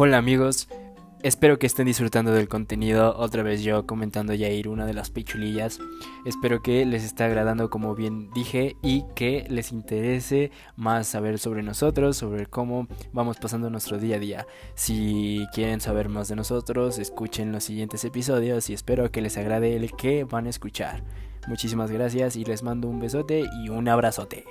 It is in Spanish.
Hola amigos, espero que estén disfrutando del contenido. Otra vez yo comentando ir una de las pichulillas. Espero que les esté agradando como bien dije y que les interese más saber sobre nosotros, sobre cómo vamos pasando nuestro día a día. Si quieren saber más de nosotros, escuchen los siguientes episodios y espero que les agrade el que van a escuchar. Muchísimas gracias y les mando un besote y un abrazote.